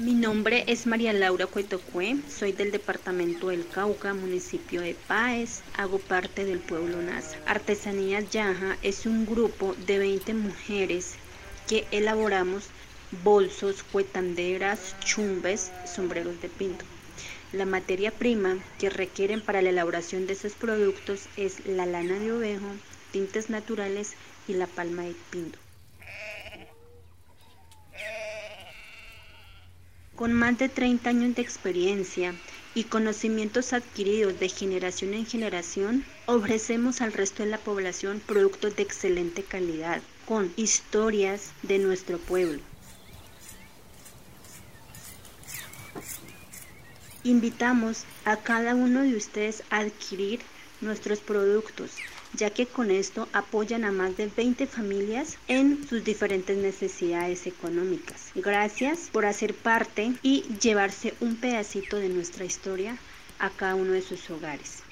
Mi nombre es María Laura Cuetocue, soy del departamento del Cauca, municipio de Páez, hago parte del pueblo Nasa. Artesanías Yaja es un grupo de 20 mujeres que elaboramos bolsos, cuetanderas, chumbes, sombreros de pinto. La materia prima que requieren para la elaboración de esos productos es la lana de ovejo, tintes naturales y la palma de pinto. Con más de 30 años de experiencia y conocimientos adquiridos de generación en generación, ofrecemos al resto de la población productos de excelente calidad, con historias de nuestro pueblo. Invitamos a cada uno de ustedes a adquirir nuestros productos, ya que con esto apoyan a más de 20 familias en sus diferentes necesidades económicas. Gracias por hacer parte y llevarse un pedacito de nuestra historia a cada uno de sus hogares.